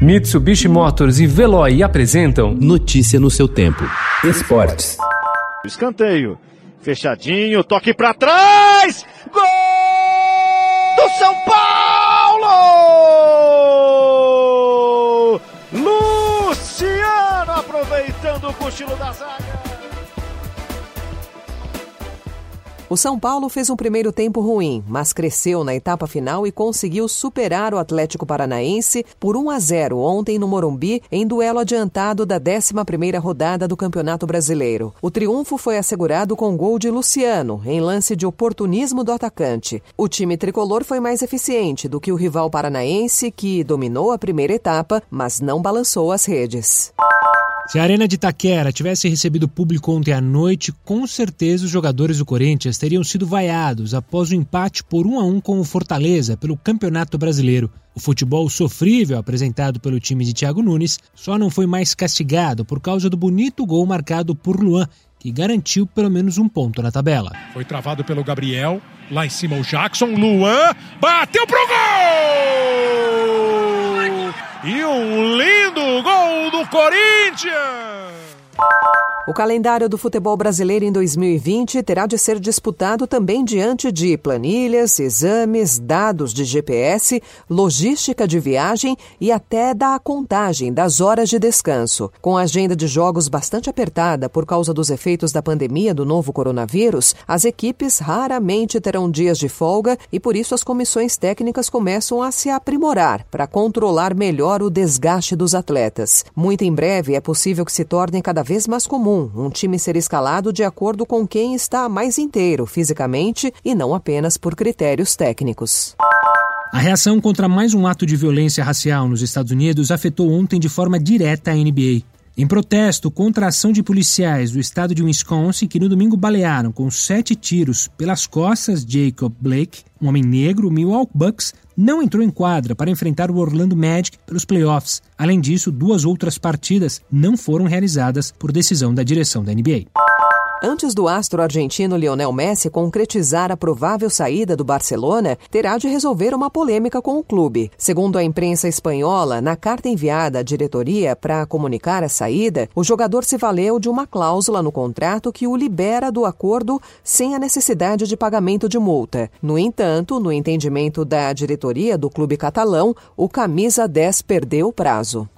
Mitsubishi Motors e Veloy apresentam Notícia no seu tempo. Esportes. Escanteio. Fechadinho, toque para trás! Gol do São Paulo! Luciano aproveitando o cochilo da zaga. O São Paulo fez um primeiro tempo ruim, mas cresceu na etapa final e conseguiu superar o Atlético Paranaense por 1 a 0 ontem no Morumbi, em duelo adiantado da 11ª rodada do Campeonato Brasileiro. O triunfo foi assegurado com gol de Luciano, em lance de oportunismo do atacante. O time tricolor foi mais eficiente do que o rival paranaense, que dominou a primeira etapa, mas não balançou as redes. Se a Arena de Itaquera tivesse recebido público ontem à noite, com certeza os jogadores do Corinthians teriam sido vaiados após o empate por 1 a 1 com o Fortaleza pelo Campeonato Brasileiro. O futebol sofrível apresentado pelo time de Thiago Nunes só não foi mais castigado por causa do bonito gol marcado por Luan, que garantiu pelo menos um ponto na tabela. Foi travado pelo Gabriel, lá em cima o Jackson, Luan bateu pro gol! E um Corinthians! O calendário do futebol brasileiro em 2020 terá de ser disputado também diante de planilhas, exames, dados de GPS, logística de viagem e até da contagem das horas de descanso. Com a agenda de jogos bastante apertada por causa dos efeitos da pandemia do novo coronavírus, as equipes raramente terão dias de folga e por isso as comissões técnicas começam a se aprimorar para controlar melhor o desgaste dos atletas. Muito em breve é possível que se torne cada vez mais comum um time ser escalado de acordo com quem está mais inteiro fisicamente e não apenas por critérios técnicos. A reação contra mais um ato de violência racial nos Estados Unidos afetou ontem de forma direta a NBA. Em protesto contra a ação de policiais do estado de Wisconsin que no domingo balearam com sete tiros pelas costas Jacob Blake, um homem negro, Milwaukee Bucks não entrou em quadra para enfrentar o Orlando Magic pelos playoffs. Além disso, duas outras partidas não foram realizadas por decisão da direção da NBA. Antes do astro argentino Lionel Messi concretizar a provável saída do Barcelona, terá de resolver uma polêmica com o clube. Segundo a imprensa espanhola, na carta enviada à diretoria para comunicar a saída, o jogador se valeu de uma cláusula no contrato que o libera do acordo sem a necessidade de pagamento de multa. No entanto, no entendimento da diretoria do clube catalão, o camisa 10 perdeu o prazo.